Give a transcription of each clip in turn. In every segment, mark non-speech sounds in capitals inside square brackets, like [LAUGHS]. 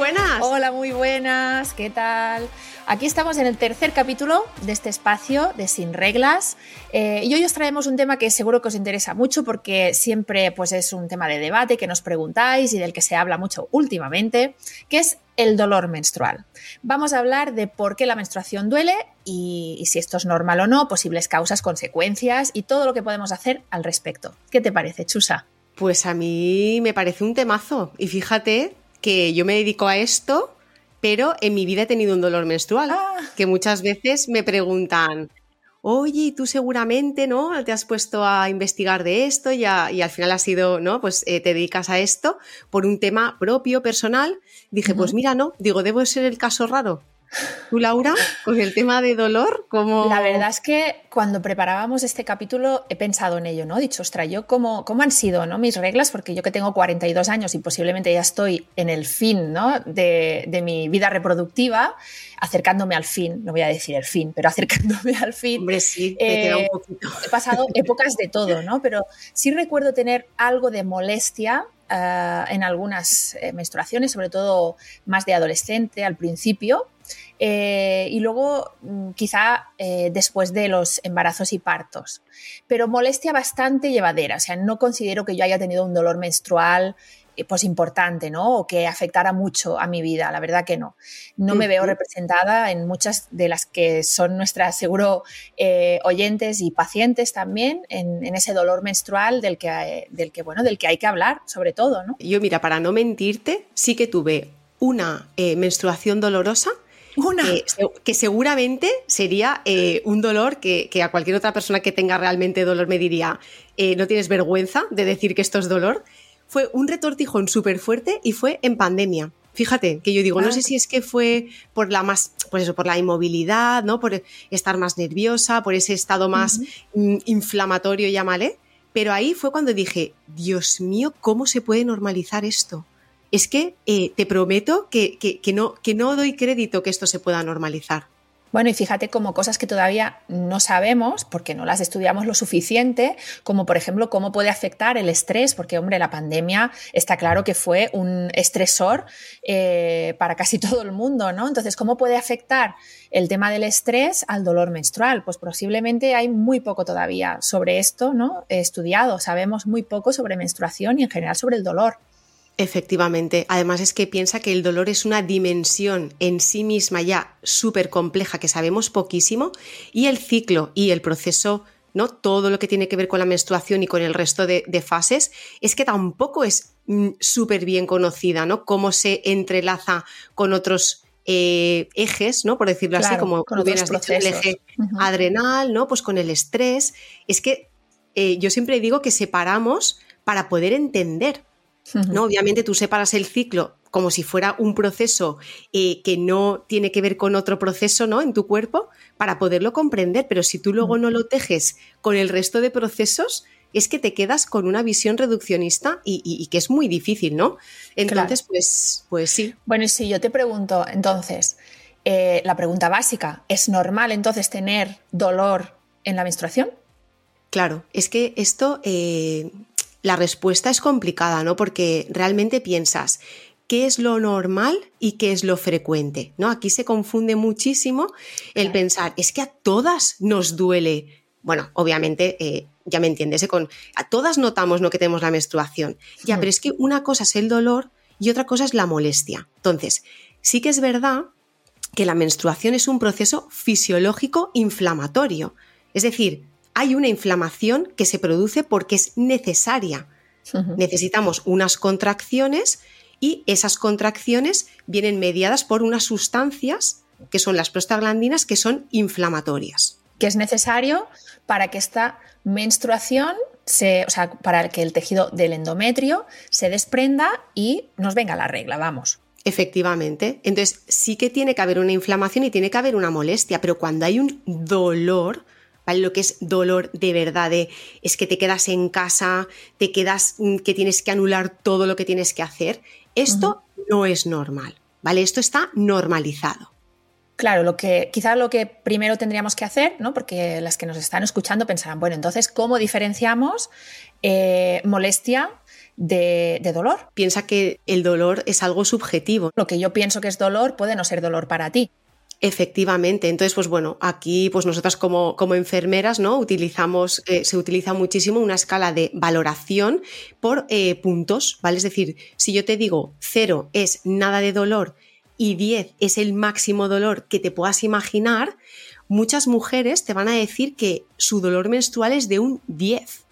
Buenas. Hola, muy buenas. ¿Qué tal? Aquí estamos en el tercer capítulo de este espacio de Sin Reglas eh, y hoy os traemos un tema que seguro que os interesa mucho porque siempre pues, es un tema de debate que nos preguntáis y del que se habla mucho últimamente, que es el dolor menstrual. Vamos a hablar de por qué la menstruación duele y, y si esto es normal o no, posibles causas, consecuencias y todo lo que podemos hacer al respecto. ¿Qué te parece, Chusa? Pues a mí me parece un temazo y fíjate que yo me dedico a esto, pero en mi vida he tenido un dolor menstrual, Ah. que muchas veces me preguntan, oye, tú seguramente, ¿no? Te has puesto a investigar de esto y, a- y al final has sido, ¿no? Pues eh, te dedicas a esto por un tema propio, personal. Dije, pues mira, no, digo, debo ser el caso raro. Tú, Laura, con el tema de dolor. La verdad es que cuando preparábamos este capítulo he pensado en ello, ¿no? He dicho, ostras, yo cómo, cómo han sido ¿no? mis reglas, porque yo que tengo 42 años y posiblemente ya estoy en el fin ¿no? de, de mi vida reproductiva, acercándome al fin, no voy a decir el fin, pero acercándome al fin. Hombre, sí, te queda Eh, un poquito. He pasado épocas de todo, ¿no? Pero sí recuerdo tener algo de molestia eh, en algunas eh, menstruaciones, sobre todo más de adolescente al principio. eh, y luego mm, quizá después de los embarazos y partos. Pero molestia bastante llevadera, o sea, no considero que yo haya tenido un dolor menstrual pues importante, ¿no? O que afectara mucho a mi vida, la verdad que no. No me veo representada en muchas de las que son nuestras, seguro, eh, oyentes y pacientes también en, en ese dolor menstrual del que, eh, del que, bueno, del que hay que hablar, sobre todo, ¿no? Yo, mira, para no mentirte, sí que tuve una eh, menstruación dolorosa Una. que seguramente sería eh, un dolor que, que a cualquier otra persona que tenga realmente dolor me diría, eh, no tienes vergüenza de decir que esto es dolor. Fue un retortijón súper fuerte y fue en pandemia. Fíjate, que yo digo, no sé si es que fue por la más, pues eso, por la inmovilidad, ¿no? Por estar más nerviosa, por ese estado más mm, inflamatorio, llámale. Pero ahí fue cuando dije, Dios mío, ¿cómo se puede normalizar esto? Es que eh, te prometo que, que- que no, que no doy crédito que esto se pueda normalizar. Bueno, y fíjate como cosas que todavía no sabemos porque no las estudiamos lo suficiente, como por ejemplo cómo puede afectar el estrés, porque hombre, la pandemia está claro que fue un estresor eh, para casi [LAUGHS] todo el mundo, ¿no? Entonces, ¿cómo puede afectar el tema del estrés al dolor menstrual? Pues posiblemente hay muy poco todavía sobre esto, ¿no? Estudiado, sabemos muy poco sobre menstruación y en general sobre el dolor. Efectivamente. Además es que piensa que el dolor es una dimensión en sí misma ya súper compleja que sabemos poquísimo y el ciclo y el proceso, ¿no? Todo lo que tiene que ver con la menstruación y con el resto de, de fases es que tampoco es mm, súper bien conocida, ¿no? Cómo se entrelaza con otros eh, ejes, ¿no? Por decirlo así, como has dicho, el eje adrenal, ¿no? Pues con el estrés. Es que eh, yo siempre digo que separamos para poder entender. ¿No? Obviamente tú separas el ciclo como si fuera un proceso eh, que no tiene que ver con otro proceso ¿no? en tu cuerpo para poderlo comprender, pero si tú luego no lo tejes con el resto de procesos, es que te quedas con una visión reduccionista y, y- y que es muy difícil, ¿no? Entonces, pues, pues sí. Bueno, y si yo te pregunto, entonces, eh, la pregunta básica, ¿es normal entonces tener dolor en la menstruación? Claro, es que esto, eh, la respuesta es complicada, ¿no? Porque realmente piensas, ¿qué es lo normal y qué es lo frecuente? ¿No? Aquí se confunde muchísimo el pensar, es que a todas nos duele. Bueno, obviamente, eh, ya me entiendes, ¿eh? Con, a todas notamos ¿no? que tenemos la menstruación. Ya, Hmm. pero es que una cosa es el dolor y otra cosa es la molestia. Entonces, sí que es verdad que la menstruación es un proceso fisiológico inflamatorio. Es decir, hay una inflamación que se produce porque es necesaria. Necesitamos unas contracciones y esas contracciones vienen mediadas por unas sustancias que son las prostaglandinas que son inflamatorias. Que es necesario para que esta menstruación se, o sea, para que el tejido del endometrio se desprenda y nos venga la regla, vamos. Efectivamente. Entonces, sí que tiene que haber una inflamación y tiene que haber una molestia, pero cuando hay un dolor, ¿vale? Lo que es dolor de verdad, es que te quedas en casa, te quedas mm, que tienes que anular todo lo que tienes que hacer, esto no es normal, ¿vale? Esto está normalizado. Claro, lo que quizás lo que primero tendríamos que hacer, ¿no? Porque las que nos están escuchando pensarán, bueno, entonces, ¿cómo diferenciamos eh, molestia de, dolor? Piensa que el dolor es algo subjetivo. Lo que yo pienso que es dolor puede no ser dolor para ti. Efectivamente, entonces, pues bueno, aquí, pues nosotras como, como enfermeras, ¿no? Utilizamos, eh, se utiliza muchísimo una escala de valoración por eh, puntos, ¿vale? Es decir, si yo te digo cero es nada de dolor y 10 es el máximo dolor que te puedas imaginar, muchas mujeres te van a decir que su dolor menstrual es de un 10.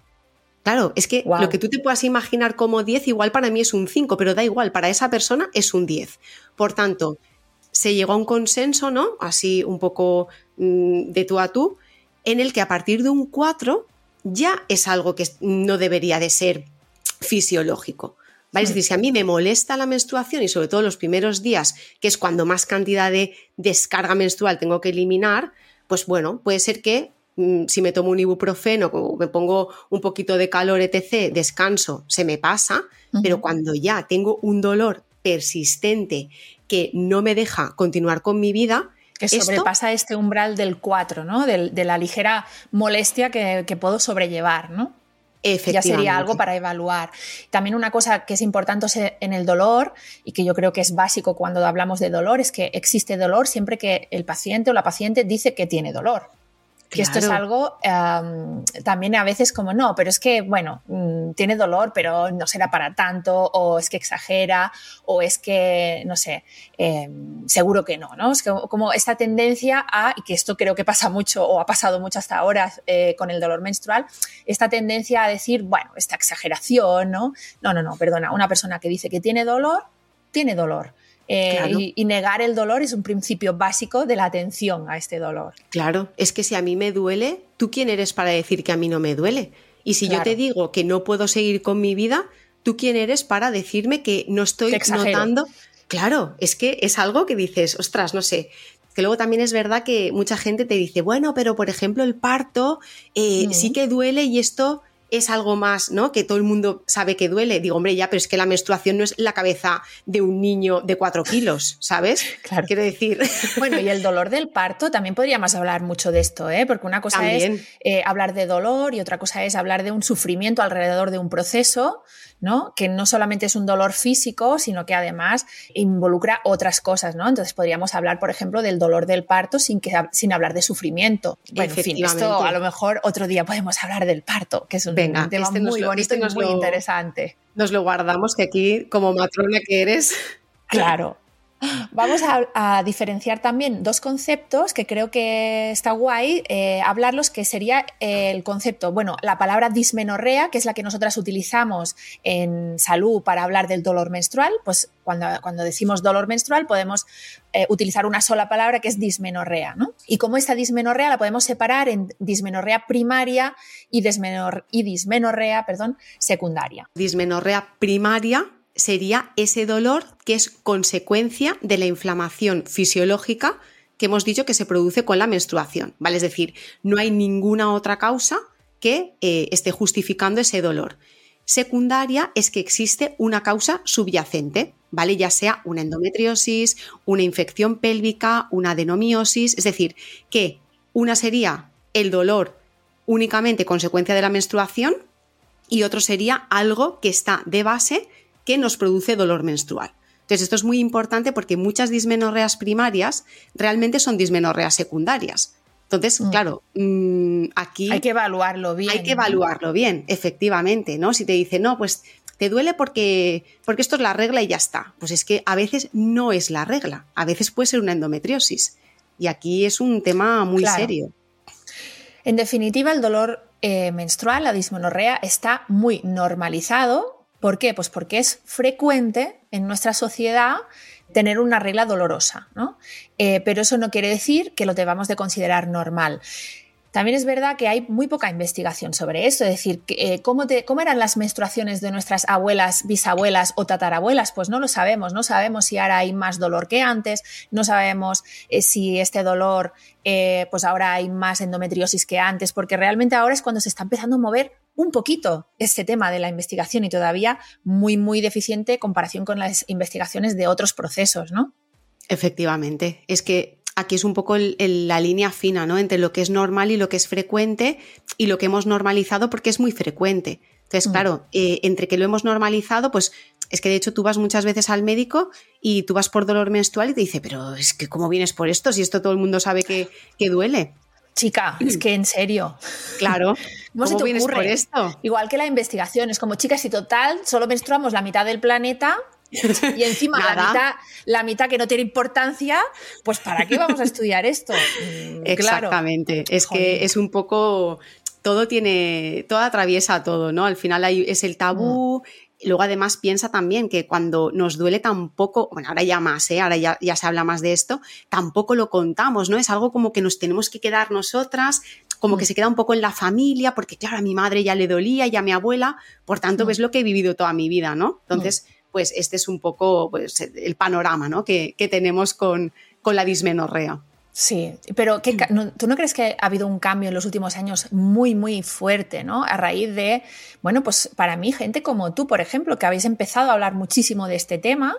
Claro, es que lo que tú te puedas imaginar como 10 igual para mí es un 5, pero da igual, para esa persona es un 10. Por tanto, se llegó a un consenso, ¿no? Así un poco mm, de tú a tú, en el que a partir de un 4 ya es algo que no debería de ser fisiológico. Es decir, si a mí me molesta la menstruación y sobre todo los primeros días, que es cuando más cantidad de descarga menstrual tengo que eliminar, pues bueno, puede ser que mm, si me tomo un ibuprofeno o me pongo un poquito de calor, etc., descanso, se me pasa, pero cuando ya tengo un dolor persistente que no me deja continuar con mi vida, que sobrepasa este umbral del 4, ¿no? De, la ligera molestia que, que puedo sobrellevar, ¿no? Ya sería algo para evaluar. También una cosa que es importante en el dolor y que yo creo que es básico cuando hablamos de dolor es que existe dolor siempre que el paciente o la paciente dice que tiene dolor. Que esto es algo también a veces como no, pero es que, bueno, mm, tiene dolor, pero no será para tanto, o es que exagera, o es que, no sé, em, seguro que no, ¿no? Es que, como esta tendencia a, y que esto creo que pasa mucho, o ha pasado mucho hasta ahora eh, con el dolor menstrual, esta tendencia a decir, bueno, esta exageración, ¿no? No, no, no, perdona, una persona que dice que tiene dolor, tiene dolor. Eh, y, negar el dolor es un principio básico de la atención a este dolor. Claro, es que si a mí me duele, ¿tú quién eres para decir que a mí no me duele? Y si yo te digo que no puedo seguir con mi vida, ¿tú quién eres para decirme que no estoy notando? Claro, es que es algo que dices, ostras, no sé, que luego también es verdad que mucha gente te dice, bueno, pero por ejemplo el parto eh, sí que duele y esto es algo más, ¿no? Que todo el mundo sabe que duele. Digo, hombre, ya, pero es que la menstruación no es la cabeza de un niño de cuatro kilos, ¿sabes? [LAUGHS] Claro. Quiero decir. [LAUGHS] Bueno, y el dolor del parto, también podríamos hablar mucho de esto, ¿eh? Porque una cosa es eh, hablar de dolor y otra cosa es hablar de un sufrimiento alrededor de un proceso, ¿no? Que no solamente es un dolor físico, sino que además involucra otras cosas, ¿no? Entonces podríamos hablar, por ejemplo, del dolor del parto sin, que, sin hablar de sufrimiento. Bueno, en fin, esto a lo mejor otro día podemos hablar del parto, que es un tema este muy bonito y muy interesante. Nos lo guardamos, que aquí, como matrona que eres... Claro, Vamos a, diferenciar también dos conceptos que creo que está guay eh, hablarlos, que sería el concepto, bueno, la palabra dismenorrea, que es la que nosotras utilizamos en salud para hablar del dolor menstrual, pues cuando, cuando decimos dolor menstrual podemos eh, utilizar una sola palabra que es dismenorrea, ¿no? Y como esta dismenorrea la podemos separar en dismenorrea primaria y, y dismenorrea, perdón, secundaria. Dismenorrea primaria sería ese dolor que es consecuencia de la inflamación fisiológica que hemos dicho que se produce con la menstruación, ¿vale? Es decir, no hay ninguna otra causa que eh, esté justificando ese dolor. Secundaria es que existe una causa subyacente, ¿vale? Ya sea una endometriosis, una infección pélvica, una adenomiosis, es decir, que una sería el dolor únicamente consecuencia de la menstruación y otro sería algo que está de base que nos produce dolor menstrual. Entonces, esto es muy importante porque muchas dismenorreas primarias realmente son dismenorreas secundarias. Entonces, mm. claro, mm, aquí... Hay que evaluarlo bien. Hay que evaluarlo bien, efectivamente, ¿no? Si te dice, no, pues te duele porque, porque esto es la regla y ya está. Pues es que a veces no es la regla, a veces puede ser una endometriosis. Y aquí es un tema muy serio. En definitiva, el dolor eh, menstrual, la dismenorrea, está muy normalizado ¿Por qué? Pues porque es frecuente en nuestra sociedad tener una regla dolorosa, ¿no? Eh, pero eso no quiere decir que lo debamos de considerar normal. También es verdad que hay muy poca investigación sobre eso, es decir, eh, ¿cómo, ¿cómo, eran las menstruaciones de nuestras abuelas, bisabuelas o tatarabuelas? Pues no lo sabemos, no sabemos si ahora hay más dolor que antes, no sabemos eh, si este dolor, pues ahora hay más endometriosis que antes, porque realmente ahora es cuando se está empezando a mover un poquito este tema de la investigación y todavía muy, muy deficiente en comparación con las investigaciones de otros procesos, ¿no? Efectivamente, es que aquí es un poco la línea fina, ¿no? Entre lo que es normal y lo que es frecuente y lo que hemos normalizado porque es muy frecuente. Entonces, mm. claro, eh, entre que lo hemos normalizado, pues es que de hecho tú vas muchas veces al médico y tú vas por dolor menstrual y te dice, pero es que ¿cómo vienes por esto? Si esto todo el mundo sabe que, que duele. Chica, es que en serio. Claro. [LAUGHS] ¿Cómo, vienes por esto? Igual que la investigación, es como, chicas, si total solo menstruamos la mitad del planeta, y encima la [LAUGHS] mitad, la mitad que no tiene importancia, pues ¿para qué vamos a estudiar esto? [LAUGHS] Mm, Exactamente. Es que es un poco. Todo tiene. Todo atraviesa todo, ¿no? Al final hay, es el tabú. Mm. Luego, además, piensa también que cuando nos duele tampoco, bueno, ahora ya más, ¿eh? ahora ya, ya, se habla más de esto, tampoco lo contamos, ¿no? Es algo como que nos tenemos que quedar nosotras, como que mm. se queda un poco en la familia, porque claro, a mi madre ya le dolía y a mi abuela, por tanto, ves lo que he vivido toda mi vida, ¿no? Entonces, pues este es un poco pues, el panorama ¿no? que, tenemos con, con la dismenorrea. Sí, pero ¿tú no crees que ha habido un cambio en los últimos años muy, muy fuerte, ¿no? A raíz de, bueno, pues para mí, gente como tú, por ejemplo, que habéis empezado a hablar muchísimo de este tema,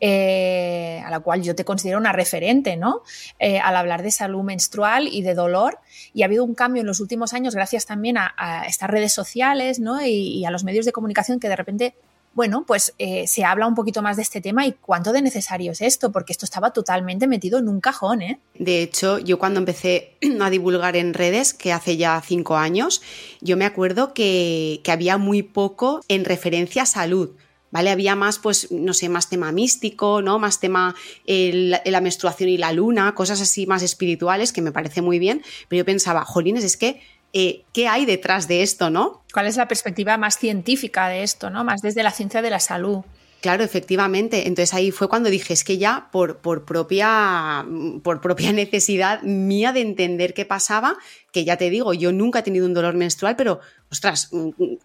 eh, a la cual yo te considero una referente, ¿no? Eh, al hablar de salud menstrual y de dolor. Y ha habido un cambio en los últimos años gracias también a, estas redes sociales, ¿no? y, a los medios de comunicación que de repente bueno, pues eh, se habla un poquito más de este tema y cuánto de necesario es esto, porque esto estaba totalmente metido en un cajón. ¿eh? De hecho, yo cuando empecé [CLEARS THROAT] a divulgar en redes, que hace ya cinco años, yo me acuerdo que, había muy poco en referencia a salud. ¿Vale? Había más, pues, no sé, más tema místico, ¿no? Más tema la menstruación y la luna, cosas así más espirituales, que me parece muy bien. Pero yo pensaba, jolines, es que eh, qué hay detrás de esto, ¿no? ¿Cuál es la perspectiva más científica de esto, ¿no? Más desde la ciencia de la salud. Claro, efectivamente. Entonces ahí fue cuando dije, es que ya por, por, propia, por propia [LAUGHS] necesidad mía de entender qué pasaba, que ya te digo, yo nunca he tenido un dolor menstrual, pero, ostras,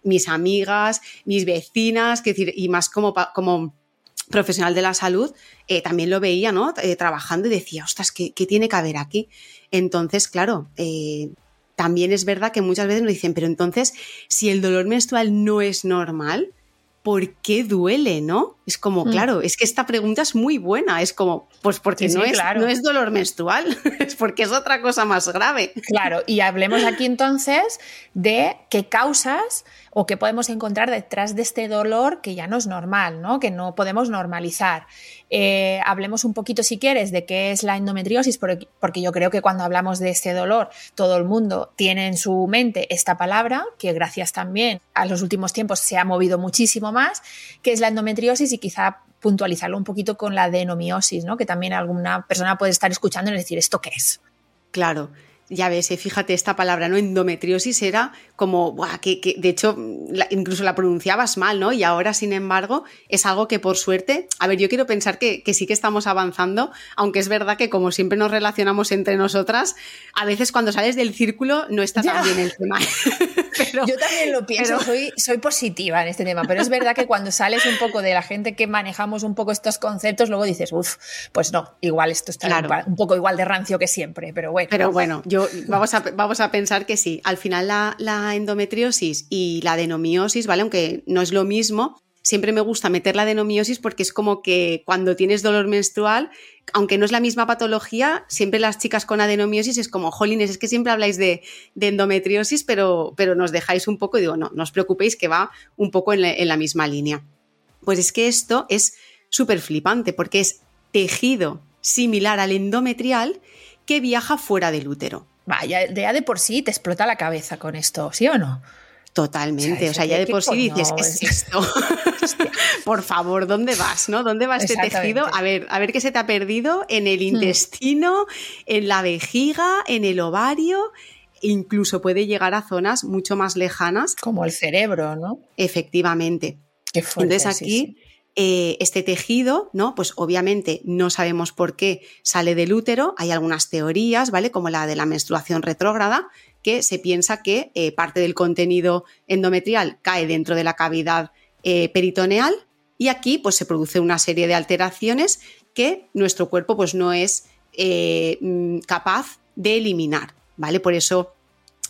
mis amigas, mis vecinas, que decir, y más como, como profesional de la salud, eh, también lo veía, ¿no? Eh, trabajando y decía, ostras, ¿qué, ¿qué, tiene que haber aquí? Entonces, claro, también es verdad que muchas veces nos dicen, pero entonces, si el dolor menstrual no es normal, ¿por qué duele, no? Es como, mm. claro, es que esta pregunta es muy buena. Es como, pues porque no, es, no es dolor menstrual, [LAUGHS] es porque es otra cosa más grave. Claro, y hablemos aquí entonces de qué causas o qué podemos encontrar detrás de este dolor que ya no es normal, ¿no? Que no podemos normalizar. Eh, hablemos un poquito, si quieres, de qué es la endometriosis, porque yo creo que cuando hablamos de este dolor, todo el mundo tiene en su mente esta palabra, que gracias también a los últimos tiempos se ha movido muchísimo más, que es la endometriosis y quizá puntualizarlo un poquito con la denomiosis, ¿no? Que también alguna persona puede estar escuchando y decir, ¿esto qué es? Claro. Ya ves, eh, fíjate, esta palabra, ¿no? Endometriosis era como, que, de hecho, incluso la pronunciabas mal, ¿no? Y ahora, sin embargo, es algo que por suerte, a ver, yo quiero pensar que, sí que estamos avanzando, aunque es verdad que como siempre nos relacionamos entre nosotras, a veces cuando sales del círculo no está tan bien el tema. [LAUGHS] yo también lo pienso, soy, soy positiva en este tema, pero es verdad que cuando sales un poco de la gente que manejamos un poco estos conceptos, luego dices, uff, pues no, igual esto está un poco igual de rancio que siempre, pero bueno. Pero bueno, vamos a, vamos a pensar que sí. Al final la, endometriosis y la adenomiosis, ¿vale? Aunque no es lo mismo, siempre me gusta meter la adenomiosis porque es como que cuando tienes dolor menstrual, aunque no es la misma patología, siempre las chicas con adenomiosis es como, jolines, es que siempre habláis de, endometriosis, pero, pero, nos dejáis un poco y digo, no, no os preocupéis que va un poco en la, en la misma línea. Pues es que esto es súper flipante porque es tejido similar al endometrial que viaja fuera del útero. Vaya, ya de por sí te explota la cabeza con esto, ¿sí o no? Totalmente, o sea, ya de por sí dices, ¿qué es esto? [LAUGHS] [LAUGHS] por favor, ¿dónde vas? ¿No? ¿Dónde va este tejido? A ver, a ver qué se te ha perdido en el hmm. intestino, en la vejiga, en el ovario, incluso puede llegar a zonas mucho más lejanas. Como el cerebro, ¿no? Efectivamente. Qué fuerte, Entonces aquí eh, este tejido, ¿no? Pues obviamente no sabemos por qué sale del útero, hay algunas teorías, ¿vale? Como la de la menstruación retrógrada, que se piensa que eh, parte del contenido endometrial cae dentro de la cavidad eh, peritoneal y aquí pues se produce una serie de alteraciones que nuestro cuerpo pues no es eh, mm, capaz de eliminar, ¿vale? Por eso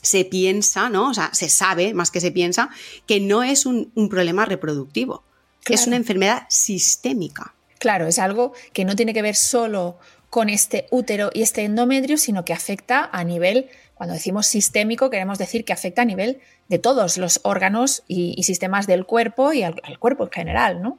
se piensa, ¿no? O sea, se sabe, más que se piensa, que no es un, problema reproductivo, es una enfermedad sistémica. Claro, es algo que no tiene que ver solo con este útero y este endometrio, sino que afecta a nivel, cuando decimos sistémico, queremos decir que afecta a nivel de todos los órganos y, sistemas del cuerpo y al, cuerpo en general, ¿no?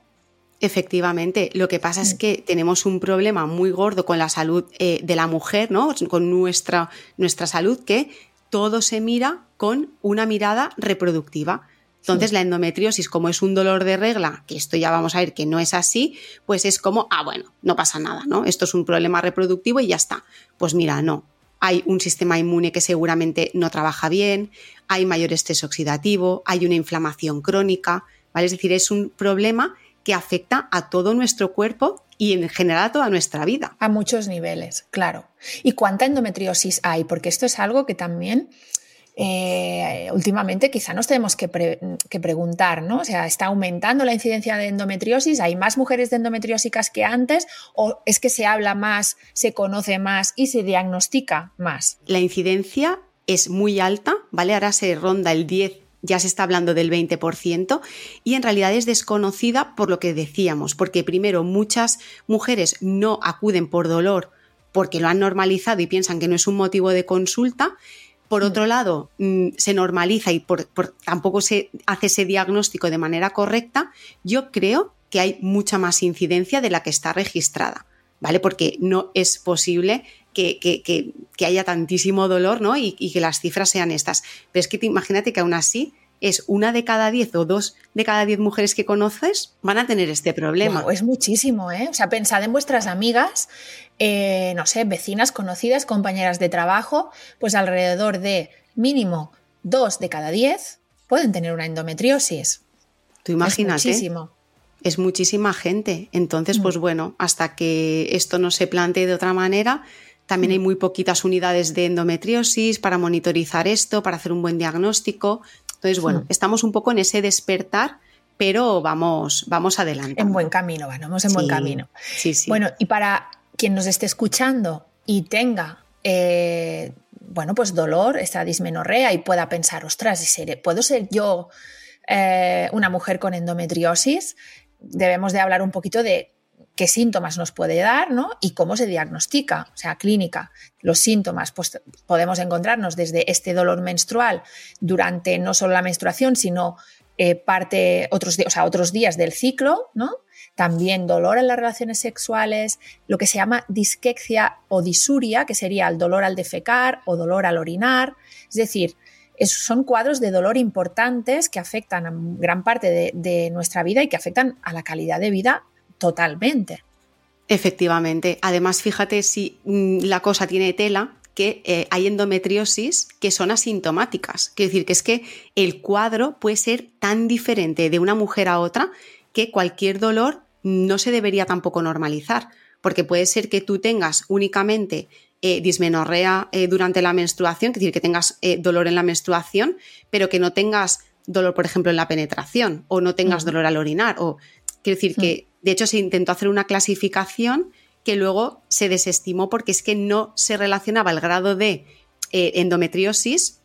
Efectivamente, lo que pasa es mm. que tenemos un problema muy gordo con la salud eh, de la mujer, ¿no? Con nuestra, nuestra salud, que todo se mira con una mirada reproductiva. Entonces, la endometriosis, como es un dolor de regla, que esto ya vamos a ver que no es así, pues es como, ah, bueno, no pasa nada, ¿no? Esto es un problema reproductivo y ya está. Pues mira, no. Hay un sistema inmune que seguramente no trabaja bien, hay mayor estrés oxidativo, hay una inflamación crónica, ¿vale? Es decir, es un problema que afecta a todo nuestro cuerpo y en general a toda nuestra vida. A muchos niveles, claro. ¿Y cuánta endometriosis hay? Porque esto es algo que también eh, últimamente quizá nos tenemos que, preguntar, ¿no? O sea, ¿está aumentando la incidencia de endometriosis? ¿Hay más mujeres de endometriósicas que antes? ¿O es que se habla más, se conoce más y se diagnostica más? La incidencia es muy alta, ¿vale? Ahora se ronda el 10 ya se está hablando del 20% y en realidad es desconocida por lo que decíamos, porque primero muchas mujeres no acuden por dolor porque lo han normalizado y piensan que no es un motivo de consulta por mm. otro lado, mm, se normaliza y tampoco se hace ese diagnóstico de manera correcta, yo creo que hay mucha más incidencia de la que está registrada, ¿vale? Porque no es posible que, haya tantísimo dolor, ¿no? Y, que las cifras sean estas. Pero es que imagínate que aún así es una de cada diez o dos de cada diez mujeres que conoces van a tener este problema. es muchísimo, ¿eh? O sea, pensad en vuestras amigas eh, no sé, vecinas, conocidas, compañeras de trabajo, pues alrededor de mínimo dos de cada diez pueden tener una endometriosis. Tú imagínate. Es muchísimo. Es muchísima gente. Entonces, pues mm. bueno, hasta que esto no se plantee de otra manera, también hay mm. muy poquitas unidades de endometriosis para monitorizar esto, para hacer un buen diagnóstico. Entonces, bueno, mm. estamos un poco en ese despertar, pero vamos, vamos adelante. En buen camino, vamos en buen camino. Sí, sí. Bueno, y para quien nos esté escuchando y tenga, eh, bueno, pues dolor, esta dismenorrea y pueda pensar, ostras, ¿puedo ser yo eh, una mujer con endometriosis? Debemos de hablar un poquito de qué síntomas nos puede dar ¿no? y cómo se diagnostica, o sea, clínica. Los síntomas, pues podemos encontrarnos desde este dolor menstrual durante no solo la menstruación, sino eh, parte otros, o sea, otros días del ciclo, ¿no? también dolor en las relaciones sexuales, lo que se llama disquexia o disuria, que sería el dolor al defecar o dolor al orinar. Es decir, son cuadros de dolor importantes que afectan a gran parte de, nuestra vida y que afectan a la calidad de vida totalmente. Efectivamente. Además, fíjate si mm, la cosa tiene tela, que eh, hay endometriosis que son asintomáticas. Quiere decir que es que el cuadro puede ser tan diferente de una mujer a otra que cualquier dolor no se debería tampoco normalizar, porque puede ser que tú tengas únicamente eh, dismenorrea eh, durante la menstruación, es decir, que tengas dolor en la menstruación, pero que no tengas dolor, por ejemplo, en la penetración, o no tengas dolor al orinar, o quiero decir que, de hecho, se intentó hacer una clasificación que luego se desestimó porque es que no se relacionaba el grado de endometriosis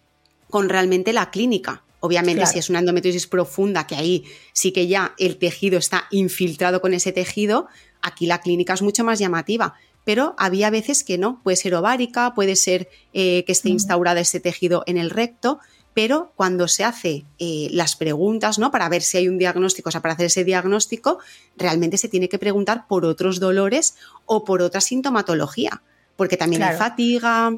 con realmente la clínica. Obviamente, si es una endometriosis profunda, que ahí sí que ya el tejido está infiltrado con ese tejido, aquí la clínica es mucho más llamativa. Pero había veces que no, puede ser ovárica, puede ser eh, que esté instaurada ese tejido en el recto, pero cuando se hace eh, las preguntas, ¿no? Para ver si hay un diagnóstico, o sea, para hacer ese diagnóstico, realmente se tiene que preguntar por otros dolores o por otra sintomatología, porque también hay fatiga,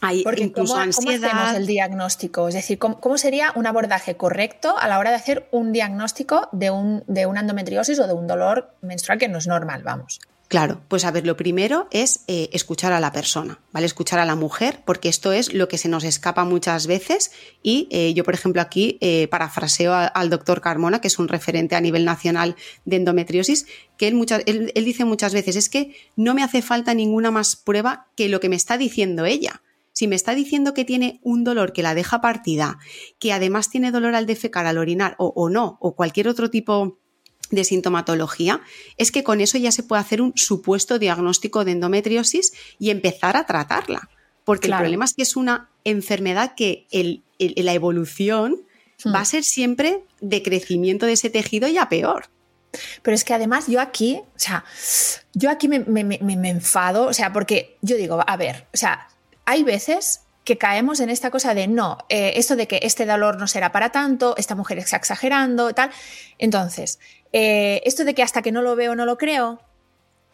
hay incluso ¿cómo, ansiedad. ¿cómo hacemos el diagnóstico? Es decir, ¿cómo, sería un abordaje correcto a la hora de hacer un diagnóstico de, un, de una endometriosis o de un dolor menstrual que no es normal, vamos? Claro, pues a ver, lo primero es eh, escuchar a la persona, ¿vale? Escuchar a la mujer, porque esto es lo que se nos escapa muchas veces. Y eh, yo, por ejemplo, aquí eh, parafraseo al doctor Carmona, que es un referente a nivel nacional de endometriosis, que él, él dice muchas veces, es que no me hace falta ninguna más prueba que lo que me está diciendo ella. Si me está diciendo que tiene un dolor que la deja partida, que además tiene dolor al defecar, al orinar o, o no, o cualquier otro tipo de sintomatología, es que con eso ya se puede hacer un supuesto diagnóstico de endometriosis y empezar a tratarla. Porque Claro. el problema es que es una enfermedad que el- el- la evolución Hmm. va a ser siempre de crecimiento de ese tejido y a peor. Pero es que además yo aquí, o sea, yo aquí me, me- me- me enfado, o sea, porque yo digo, a ver, o sea, hay veces que caemos en esta cosa de no, eh, esto de que este dolor no será para tanto, esta mujer está exagerando, tal. Entonces, eh, esto de que hasta que no lo veo no lo creo,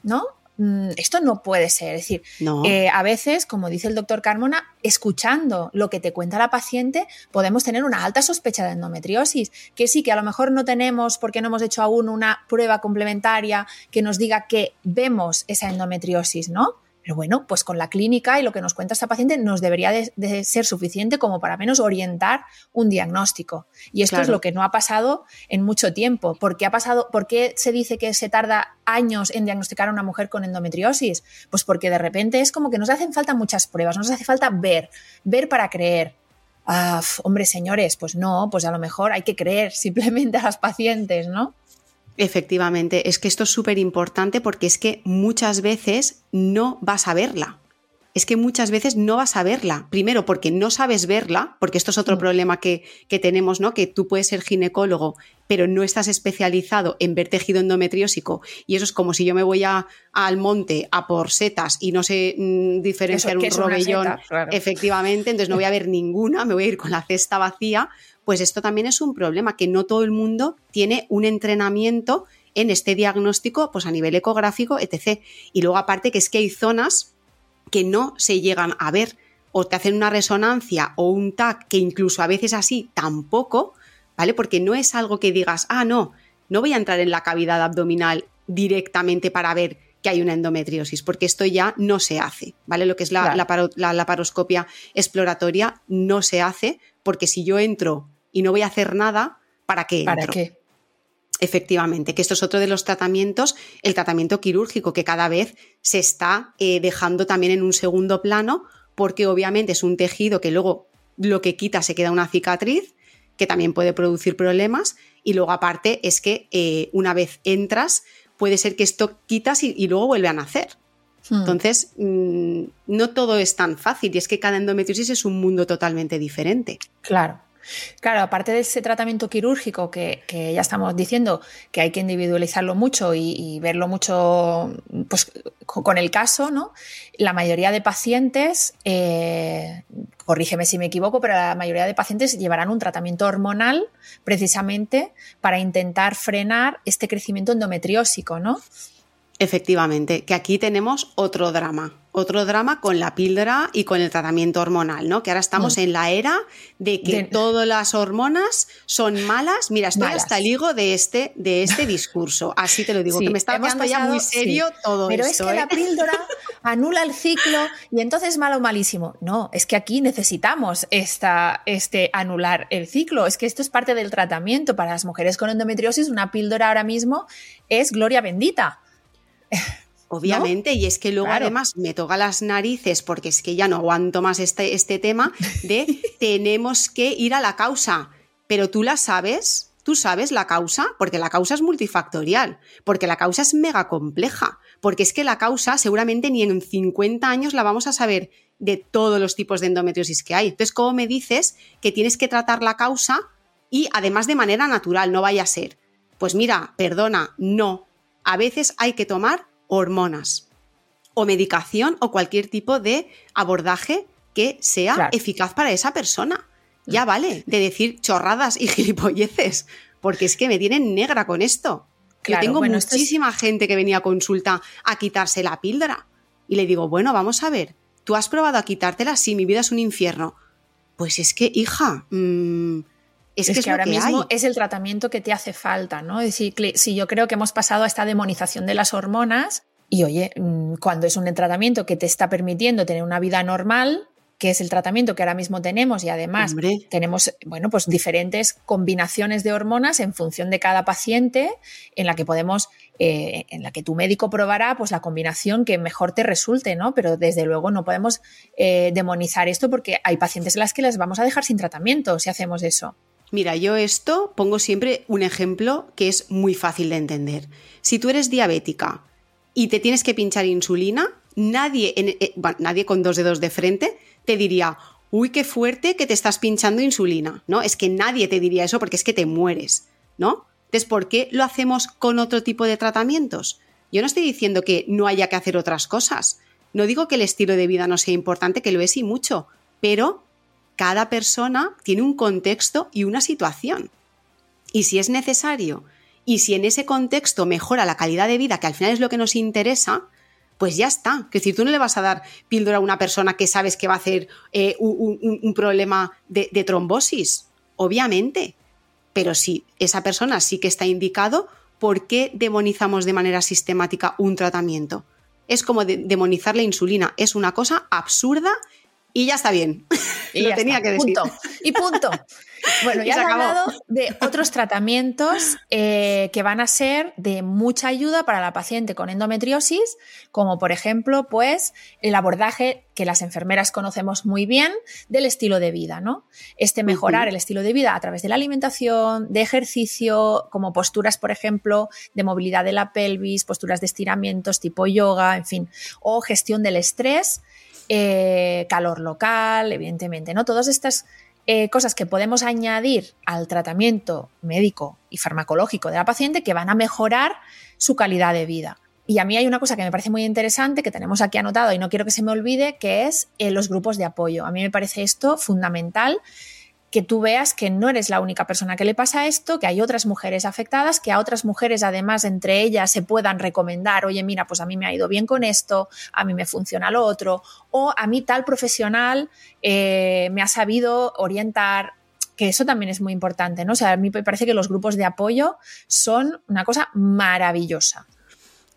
¿no? Mm, Esto no puede ser. Es decir, No. eh, a veces, como dice el doctor Carmona, escuchando lo que te cuenta la paciente, podemos tener una alta sospecha de endometriosis, que sí, que a lo mejor no tenemos porque no hemos hecho aún una prueba complementaria que nos diga que vemos esa endometriosis, ¿no? Pero bueno, pues con la clínica y lo que nos cuenta esta paciente nos debería de, de ser suficiente como para menos orientar un diagnóstico. Y esto es lo que no ha pasado en mucho tiempo. ¿Por qué, ha pasado, ¿Por qué se dice que se tarda años en diagnosticar a una mujer con endometriosis? Pues porque de repente es como que nos hacen falta muchas pruebas, nos hace falta ver, ver para creer. Ah, hombre, señores, pues no, pues a lo mejor hay que creer [LAUGHS] simplemente a las pacientes, ¿no? Efectivamente, es que esto es súper importante porque es que muchas veces no vas a verla. Es que muchas veces no vas a verla. Primero, porque no sabes verla, porque esto es otro Mm. problema que, que tenemos, ¿no? Que tú puedes ser ginecólogo, pero no estás especializado en ver tejido endometriósico. Y eso es como si yo me voy a, al monte a por setas y no sé mm, diferenciar Eso, ¿qué un robellón. seta? Claro. Efectivamente, entonces no voy a ver ninguna, me voy a ir con la cesta vacía. Pues esto también es un problema, que no todo el mundo tiene un entrenamiento en este diagnóstico, pues a nivel ecográfico, etc. Y luego aparte que es que hay zonas que no se llegan a ver o te hacen una resonancia o un TAC que incluso a veces así tampoco, ¿vale? Porque no es algo que digas, ah, no, no voy a entrar en la cavidad abdominal directamente para ver que hay una endometriosis, porque esto ya no se hace, ¿vale? Lo que es la, Claro. la paro- la laparoscopia exploratoria no se hace, porque si yo entro y no voy a hacer nada, ¿para qué entro? ¿Para qué? Efectivamente, que esto es otro de los tratamientos, el tratamiento quirúrgico, que cada vez se está eh, dejando también en un segundo plano, porque obviamente es un tejido que luego lo que quita se queda una cicatriz, que también puede producir problemas, y luego aparte es que eh, una vez entras, puede ser que esto quitas y, y luego vuelve a nacer. Hmm. Entonces, mm, no todo es tan fácil, y es que cada endometriosis es un mundo totalmente diferente. Claro. Claro, aparte de ese tratamiento quirúrgico que, ya estamos diciendo que hay que individualizarlo mucho y, verlo mucho pues, co- con el caso, ¿no? La mayoría de pacientes, eh, corrígeme si me equivoco, pero la mayoría de pacientes llevarán un tratamiento hormonal precisamente para intentar frenar este crecimiento endometriósico, ¿no? Efectivamente, que aquí tenemos otro drama, otro drama con la píldora y con el tratamiento hormonal, ¿no? Que ahora estamos Mm. en la era de que De- todas las hormonas son malas. Mira, estoy Malas. hasta el higo de este, de este discurso, así te lo digo, Sí, que me está quedando ya pasado- muy serio sí. todo Pero esto. es que ¿eh? la píldora [LAUGHS] anula el ciclo y entonces es malo o malísimo. No, es que aquí necesitamos esta, este anular el ciclo. Es que esto es parte del tratamiento. Para las mujeres con endometriosis, una píldora ahora mismo es gloria bendita. Obviamente, y es que luego Claro. además me toca las narices porque es que ya no aguanto más este, este tema de [LAUGHS] tenemos que ir a la causa. Pero tú la sabes, tú sabes la causa, porque la causa es multifactorial, porque la causa es mega compleja, porque es que la causa seguramente ni en 50 años la vamos a saber de todos los tipos de endometriosis que hay. Entonces, ¿cómo me dices que tienes que tratar la causa y además de manera natural, no vaya a ser? Pues mira, perdona, no. A veces hay que tomar hormonas o medicación o cualquier tipo de abordaje que sea Claro. eficaz para esa persona. Ya vale de decir chorradas y [LAUGHS] gilipolleces, porque es que me tienen negra con esto. Claro, Yo tengo bueno, esto es- muchísima gente que venía a consulta a quitarse la píldora y le digo, bueno, vamos a ver, ¿tú has probado a quitártela? Sí, mi vida es un infierno. Pues es que, hija, mm, es, Es, que, ahora que mismo hay. es el tratamiento que te hace falta, ¿no? Es decir, si yo creo que hemos pasado a esta demonización de las hormonas y oye, mm, cuando es un tratamiento que te está permitiendo tener una vida normal, que es el tratamiento que ahora mismo tenemos y además Hombre. tenemos, bueno, pues diferentes combinaciones de hormonas en función de cada paciente en la que podemos, eh, en la que tu médico probará pues la combinación que mejor te resulte, ¿no? Pero desde luego no podemos eh, demonizar esto porque hay pacientes a las que les vamos a dejar sin tratamiento si hacemos eso. Mira, yo esto pongo siempre un ejemplo que es muy fácil de entender. Si tú eres diabética y te tienes que pinchar insulina, nadie, en- eh, nadie con dos dedos de frente te diría, uy, qué fuerte que te estás pinchando insulina, ¿no? Es que nadie te diría eso porque es que te mueres, ¿no? Entonces, ¿por qué lo hacemos con otro tipo de tratamientos? Yo no estoy diciendo que no haya que hacer otras cosas. No digo que el estilo de vida no sea importante, que lo es y mucho, pero cada persona tiene un contexto y una situación. Y si es necesario, y si en ese contexto mejora la calidad de vida, que al final es lo que nos interesa, pues ya está. Es decir, tú no le vas a dar píldora a una persona que sabes que va a hacer eh, un, problema de, trombosis, obviamente. Pero si esa persona sí que está indicado, ¿por qué demonizamos de manera sistemática un tratamiento? Es como de- demonizar la insulina. Es una cosa absurda y ya está bien. [LAUGHS] Y Lo tenía está, que decir. Punto. Y punto. [LAUGHS] Bueno, ya acabó. hablado de [LAUGHS] otros tratamientos eh, que van a ser de mucha ayuda para la paciente con endometriosis, como por ejemplo, pues el abordaje que las enfermeras conocemos muy bien del estilo de vida, ¿no? Este mejorar el estilo de vida a través de la alimentación, de ejercicio, como posturas, por ejemplo, de movilidad de la pelvis, posturas de estiramientos tipo yoga, en fin, o gestión del estrés, eh, calor local, evidentemente, ¿no? Todas estas eh, cosas que podemos añadir al tratamiento médico y farmacológico de la paciente que van a mejorar su calidad de vida. Y a mí hay una cosa que me parece muy interesante que tenemos aquí anotado y no quiero que se me olvide, que es eh, los grupos de apoyo. A mí me parece esto fundamental que tú veas que no eres la única persona que le pasa esto, que hay otras mujeres afectadas, que a otras mujeres además entre ellas se puedan recomendar, oye, mira, pues a mí me ha ido bien con esto, a mí me funciona lo otro, o a mí tal profesional eh, me ha sabido orientar, que eso también es muy importante, ¿no? O sea, a mí me parece que los grupos de apoyo son una cosa maravillosa.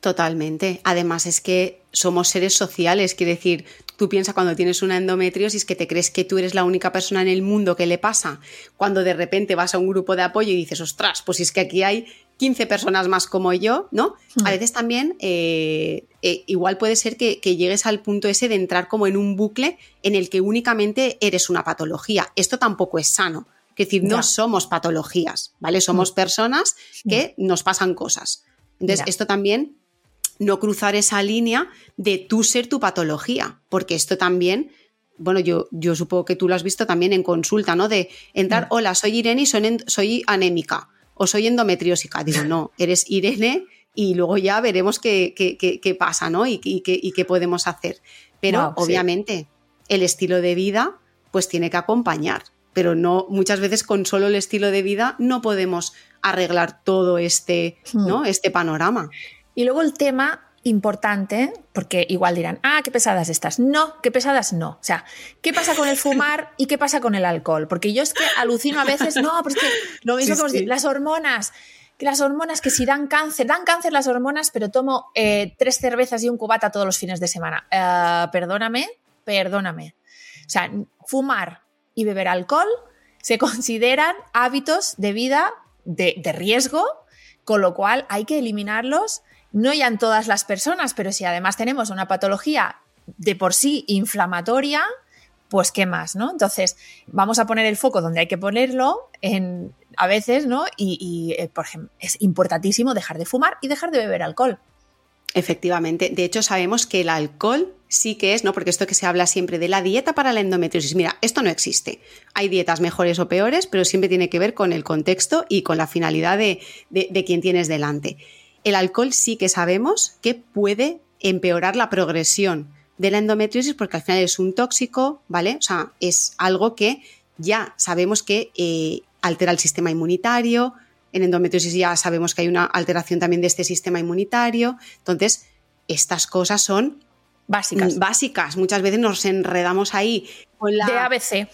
Totalmente. Además es que somos seres sociales, quiere decir, tú piensas cuando tienes una endometriosis que te crees que tú eres la única persona en el mundo que le pasa, cuando de repente vas a un grupo de apoyo y dices, ostras, pues es que aquí hay 15 personas más como yo, ¿no? Hmm. A veces también eh, eh, igual puede ser que, que llegues al punto ese de entrar como en un bucle en el que únicamente eres una patología. Esto tampoco es sano. Es decir, no Ya. somos patologías, ¿vale? Somos personas que nos pasan cosas. Entonces, Ya. esto también no cruzar esa línea de tú ser tu patología, porque esto también, bueno, yo, yo supongo que tú lo has visto también en consulta, ¿no? De entrar, Mm. hola, soy Irene y soy, anémica o soy endometriósica. Digo, no, eres Irene y luego ya veremos qué, qué- qué- qué pasa, ¿no? Y, y qué, y qué podemos hacer. Pero Wow, sí. obviamente el estilo de vida pues tiene que acompañar, pero no muchas veces con solo el estilo de vida no podemos arreglar todo este, Hmm. ¿no? este panorama. Y luego el tema importante, porque igual dirán, ah, qué pesadas estas. No, qué pesadas no. O sea, ¿qué pasa con el [LAUGHS] fumar y qué pasa con el alcohol? Porque yo es que alucino a veces, no, pero es que lo mismo Sí, que os sí. las hormonas, que las hormonas que si dan cáncer, dan cáncer las hormonas, pero tomo eh, tres cervezas y un cubata todos los fines de semana. Eh, perdóname, perdóname. O sea, fumar y beber alcohol se consideran hábitos de vida de, de riesgo, con lo cual hay que eliminarlos, no ya en todas las personas, pero si además tenemos una patología de por sí inflamatoria, pues qué más, ¿no? Entonces, vamos a poner el foco donde hay que ponerlo en, a veces, ¿no? Y, eh, por ejemplo, es importantísimo dejar de fumar y dejar de beber alcohol. Efectivamente. De hecho, sabemos que el alcohol sí que es, ¿no? Porque esto que se habla siempre de la dieta para la endometriosis. Mira, esto no existe. Hay dietas mejores o peores, pero siempre tiene que ver con el contexto y con la finalidad de, de- de quien tienes delante. El alcohol sí que sabemos que puede empeorar la progresión de la endometriosis porque al final es un tóxico, ¿vale? O sea, es algo que ya sabemos que eh, altera el sistema inmunitario. En endometriosis ya sabemos que hay una alteración también de este sistema inmunitario. Entonces, estas cosas son Básicas. básicas. Muchas veces nos enredamos ahí con la... De ABC.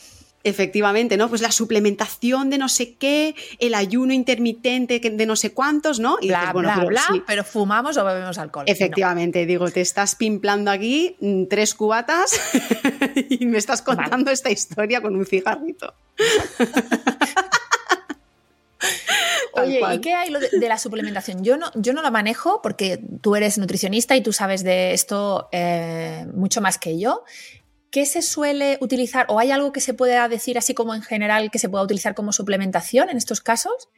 Efectivamente, ¿no? Pues la suplementación de no sé qué, el ayuno intermitente de no sé cuántos, ¿no? Y bla, dices, bueno, bla, pero, bla, sí. pero fumamos o bebemos alcohol. Efectivamente, no. digo, te estás pimplando aquí mm, tres cubatas [LAUGHS] y me estás contando vale. esta historia con un cigarrito. [LAUGHS] Oye, ¿y qué hay de, la suplementación? Yo no, yo no la manejo porque tú eres nutricionista y tú sabes de esto eh, mucho más que yo. ¿Qué se suele utilizar o hay algo que se pueda decir así como en general que se pueda utilizar como suplementación en estos casos?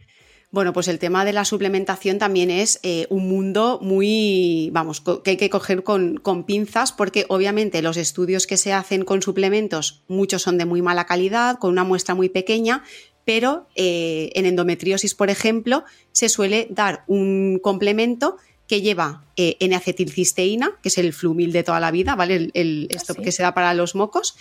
Bueno, pues el tema de la suplementación también es eh, un mundo muy, vamos, que hay que coger con, pinzas porque obviamente los estudios que se hacen con suplementos, muchos son de muy mala calidad, con una muestra muy pequeña, pero eh, en endometriosis, por ejemplo, se suele dar un complemento que lleva eh, N-acetilcisteína, que es el flumil de toda la vida, ¿vale? El, el esto que se da para los mocos,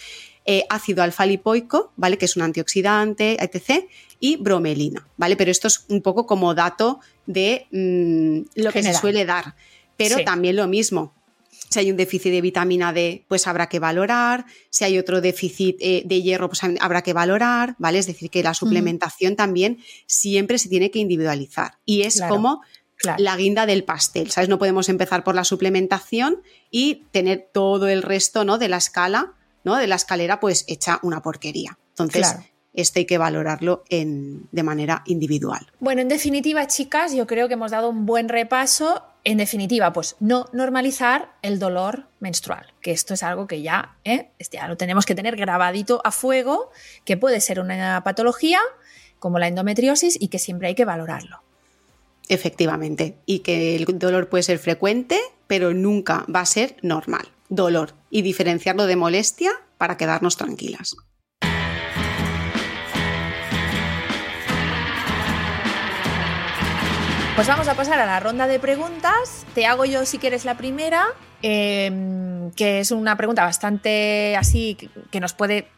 eh, ácido alfa-lipoico, ¿vale? Que es un antioxidante, etc. Y bromelina, ¿vale? Pero esto es un poco como dato de mmm, lo que se suele dar. Pero sí. también lo mismo, si hay un déficit de vitamina D, pues habrá que valorar. Si hay otro déficit eh, de hierro, pues habrá que valorar, ¿vale? Es decir, que la suplementación mm. también siempre se tiene que individualizar. Y es claro, como claro. la guinda del pastel, ¿sabes? No podemos empezar por la suplementación y tener todo el resto, ¿no? De la escala, ¿no? De la escalera, pues hecha una porquería. Entonces, claro esto hay que valorarlo en, de manera individual. Bueno, en definitiva, chicas, yo creo que hemos dado un buen repaso. En definitiva, pues no normalizar el dolor menstrual, que esto es algo que ya, ¿eh? ya lo tenemos que tener grabadito a fuego, que puede ser una patología como la endometriosis y que siempre hay que valorarlo. Efectivamente, y que el dolor puede ser frecuente, pero nunca va a ser normal. Dolor y diferenciarlo de molestia para quedarnos tranquilas. Pues vamos a pasar a la ronda de preguntas. Te hago yo, si quieres, la primera, eh, que es una pregunta bastante así, que nos puede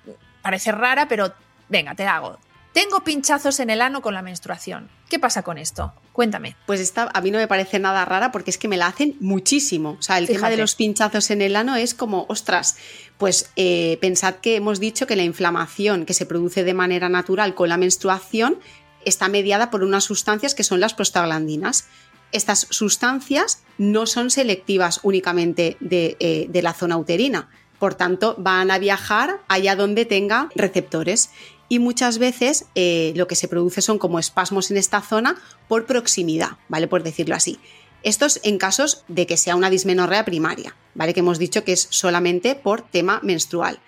parecer rara, pero venga, te la hago. Tengo pinchazos en el ano con la menstruación. ¿Qué pasa con esto? Cuéntame. Pues esta a mí no me parece nada rara porque es que me la hacen muchísimo. O sea, el Fíjate. tema de los pinchazos en el ano es como, ostras, pues eh, pensad que hemos dicho que la inflamación que se produce de manera natural con la menstruación está mediada por unas sustancias que son las prostaglandinas. Estas sustancias no son selectivas únicamente de, eh, de la zona uterina, por tanto van a viajar allá donde tenga receptores y muchas veces eh, lo que se produce son como espasmos en esta zona por proximidad, ¿vale? Por decirlo así. Esto es en casos de que sea una dismenorrea primaria, ¿vale? Que hemos dicho que es solamente por tema menstrual.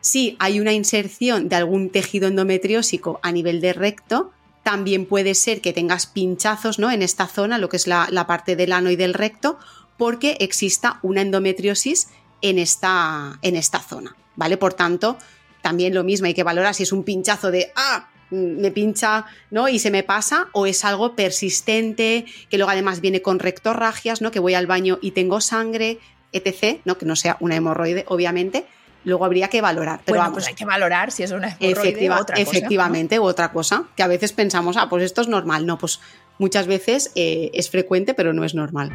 Si hay una inserción de algún tejido endometriósico a nivel de recto, también puede ser que tengas pinchazos ¿no? en esta zona, lo que es la, la, parte del ano y del recto, porque exista una endometriosis en esta, en esta zona. ¿Vale? Por tanto, también lo mismo, hay que valorar si es un pinchazo de ¡ah! me pincha ¿no? y se me pasa, o es algo persistente, que luego además viene con rectorragias, ¿no? que voy al baño y tengo sangre, etc., ¿no? que no sea una hemorroide, obviamente, luego habría que valorar. Pero bueno, vamos, pues hay que valorar si es una efectiva, otra cosa, efectivamente, ¿no? u otra cosa, que a veces pensamos, ah, pues esto es normal. No, pues muchas veces eh, es frecuente, pero no es normal.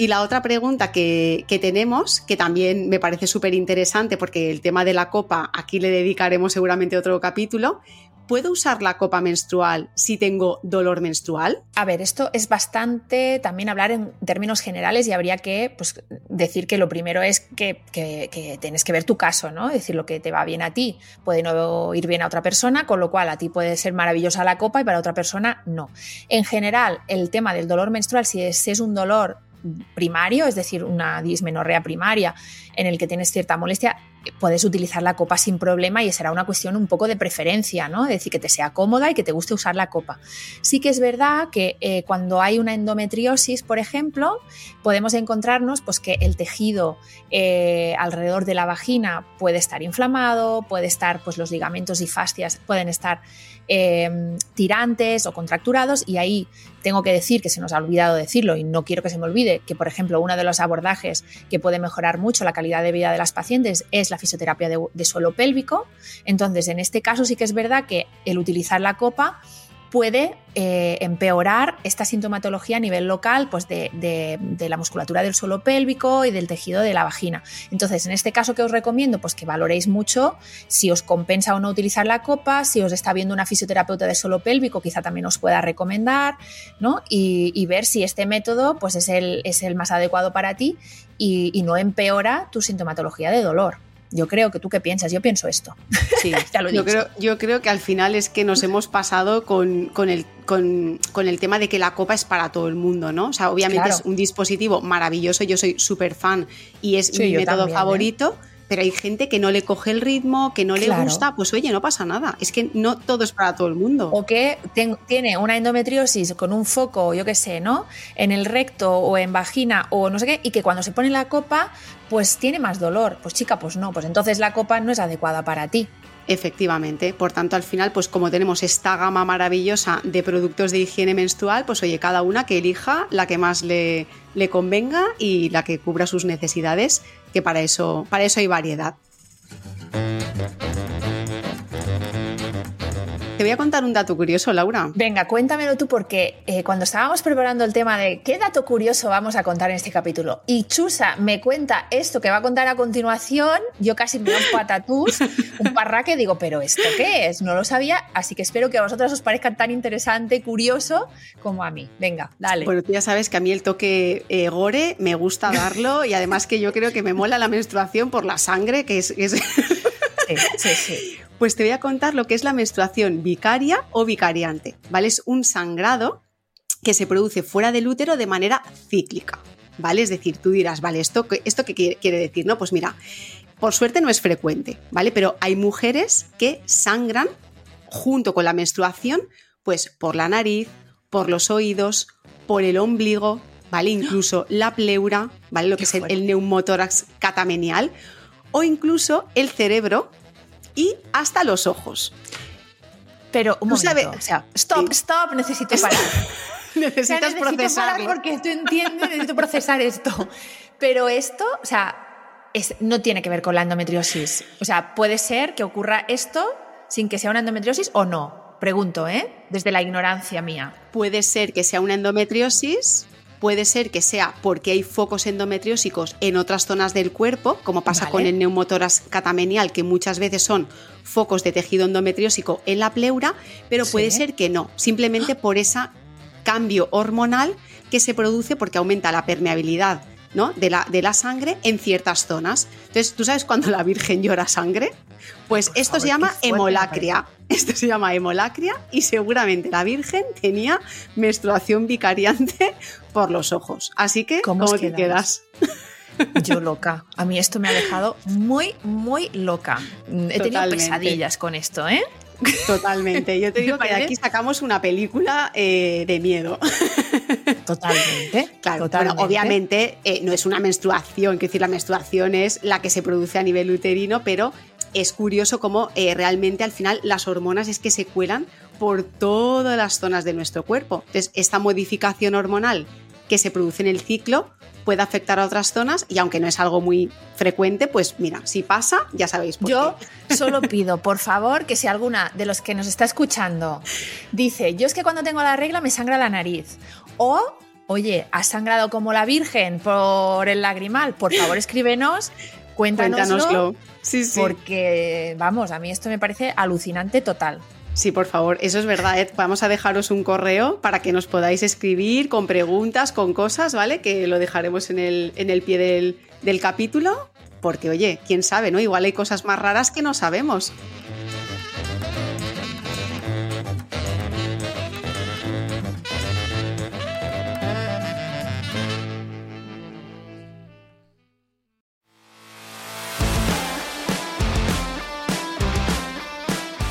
Y la otra pregunta que, que, tenemos, que también me parece súper interesante porque el tema de la copa, aquí le dedicaremos seguramente otro capítulo, ¿puedo usar la copa menstrual si tengo dolor menstrual? A ver, esto es bastante también hablar en términos generales y habría que pues, decir que lo primero es que, que, tienes que ver tu caso, ¿no? Es decir, lo que te va bien a ti puede no ir bien a otra persona, con lo cual a ti puede ser maravillosa la copa y para otra persona no. En general, el tema del dolor menstrual, si es un dolor primario, es decir, una dismenorrea primaria en el que tienes cierta molestia, puedes utilizar la copa sin problema y será una cuestión un poco de preferencia, ¿no? Es decir, que te sea cómoda y que te guste usar la copa. Sí que es verdad que eh, cuando hay una endometriosis, por ejemplo, podemos encontrarnos pues, que el tejido eh, alrededor de la vagina puede estar inflamado, puede estar, pues los ligamentos y fascias pueden estar eh, tirantes o contracturados y ahí tengo que decir que se nos ha olvidado decirlo y no quiero que se me olvide que, por ejemplo, uno de los abordajes que puede mejorar mucho la calidad de vida de las pacientes es la fisioterapia de suelo pélvico. Entonces, en este caso sí que es verdad que el utilizar la copa puede eh, empeorar esta sintomatología a nivel local pues de, de- la musculatura del suelo pélvico y del tejido de la vagina. Entonces, en este caso que os recomiendo, pues que valoréis mucho si os compensa o no utilizar la copa, si os está viendo una fisioterapeuta de suelo pélvico, quizá también os pueda recomendar, ¿no? Y, ver si este método pues es el, es el más adecuado para ti y no empeora tu sintomatología de dolor. Yo creo que tú qué piensas, yo pienso esto. Sí, [LAUGHS] Ya lo he yo, creo, yo creo que al final es que nos hemos pasado con, con el, con, con el tema de que la copa es para todo el mundo, ¿no? O sea, obviamente Claro. es un dispositivo maravilloso, yo soy súper fan y es Sí, mi método también, ¿eh? Pero hay gente que no le coge el ritmo, que no le Claro. gusta, pues oye, no pasa nada. Es que no todo es para todo el mundo. O que ten- tiene una endometriosis con un foco, yo qué sé, ¿no? En el recto o en vagina o no sé qué, y que cuando se pone la copa, pues tiene más dolor. Pues chica, pues no, pues entonces la copa no es adecuada para ti. Efectivamente. Por tanto, al final, pues como tenemos esta gama maravillosa de productos de higiene menstrual, pues oye, cada una que elija la que más le, le convenga y la que cubra sus necesidades, que para eso, para eso hay variedad. Te voy a contar un dato curioso, Laura. Venga, cuéntamelo tú porque eh, cuando estábamos preparando el tema de qué dato curioso vamos a contar en este capítulo y Chusa me cuenta esto que va a contar a continuación, yo casi me da un patatús, un parraque, digo, pero ¿esto qué es? No lo sabía, así que espero que a vosotras os parezca tan interesante y curioso como a mí. Venga, dale. Bueno, tú ya sabes que a mí el toque eh, gore me gusta darlo y además que yo creo que me mola la menstruación por la sangre, que es- es, Sí, sí, sí. Pues te voy a contar lo que es la menstruación vicaria o vicariante, ¿vale? Es un sangrado que se produce fuera del útero de manera cíclica, ¿vale? Es decir, tú dirás, vale, ¿esto, qué- esto qué quiere, decir? No, pues mira, por suerte no es frecuente, ¿vale? Pero hay mujeres que sangran junto con la menstruación, pues por la nariz, por los oídos, por el ombligo, ¿vale? Incluso la pleura, ¿vale? Lo que es el, el neumotórax catamenial, o incluso el cerebro y hasta los ojos. Pero un momento, sabes- o sea, stop, Sí. stop, necesito parar. [LAUGHS] O sea, Necesitas necesito parar procesarlo. porque tú entiendes, necesito procesar esto. Pero esto, o sea, es- no tiene que ver con la endometriosis. O sea, puede ser que ocurra esto sin que sea una endometriosis o no. Pregunto, ¿eh? Desde la ignorancia mía. Puede ser que sea una endometriosis, puede ser que sea porque hay focos endometriósicos en otras zonas del cuerpo, como pasa Vale. con el neumotórax catamenial, que muchas veces son focos de tejido endometriósico en la pleura, pero Sí. puede ser que no, simplemente por ese cambio hormonal que se produce porque aumenta la permeabilidad ¿no? de, la, de la sangre en ciertas zonas. Entonces, ¿tú sabes cuando la Virgen llora sangre? Pues esto favor, se llama fuerte hemolacria. Esto se llama hemolacria y seguramente la Virgen tenía menstruación vicariante por los ojos. Así que, ¿Cómo ¿cómo, os te quedas? Yo loca. A mí esto me ha dejado muy, muy loca. He tenido pesadillas con esto, ¿eh? Totalmente. Yo te [LAUGHS] digo que de aquí sacamos una película eh, de miedo. Totalmente. [LAUGHS] Claro, totalmente. bueno, obviamente eh, no es una menstruación, quiero decir, la menstruación es la que se produce a nivel uterino, pero es curioso cómo eh, realmente al final las hormonas es que se cuelan por todas las zonas de nuestro cuerpo. Entonces, esta modificación hormonal que se produce en el ciclo puede afectar a otras zonas y aunque no es algo muy frecuente, pues mira, si pasa, ya sabéis por Yo qué. [LAUGHS] solo pido, por favor, que si alguna de los que nos está escuchando dice, yo es que cuando tengo la regla me sangra la nariz, o, oye, has sangrado como la Virgen por el lagrimal, por favor escríbenos, cuéntanoslo, Cuéntanoslo. Sí, sí. porque, vamos, a mí esto me parece alucinante total. Sí, por favor, eso es verdad. Ed. Vamos a dejaros un correo para que nos podáis escribir con preguntas, con cosas, ¿vale? Que lo dejaremos en el, en el pie del, del capítulo. Porque, oye, quién sabe, ¿no? Igual hay cosas más raras que no sabemos.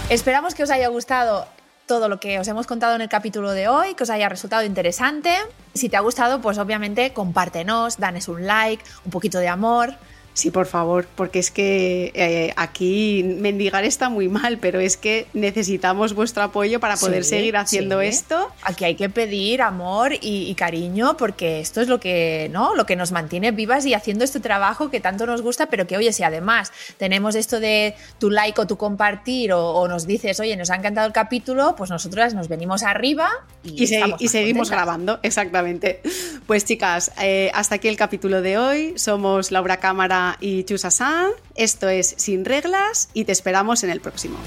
Esperamos que os haya gustado todo lo que os hemos contado en el capítulo de hoy, que os haya resultado interesante. Si te ha gustado, pues obviamente compártenos, danos un like, un poquito de amor. Sí, por favor, porque es que eh, aquí mendigar está muy mal, pero es que necesitamos vuestro apoyo para poder Sí, seguir haciendo sí. esto. Aquí hay que pedir amor y, y cariño porque esto es lo que, ¿no? lo que nos mantiene vivas y haciendo este trabajo que tanto nos gusta, pero que oye, si además tenemos esto de tu like o tu compartir o, o nos dices, oye, nos ha encantado el capítulo, pues nosotras nos venimos arriba y, Y, se- estamos y más seguimos contentas. grabando, exactamente. Pues chicas, eh, hasta aquí el capítulo de hoy. Somos Laura Cámara y Chusa San. Esto es Sin Reglas y te esperamos en el próximo.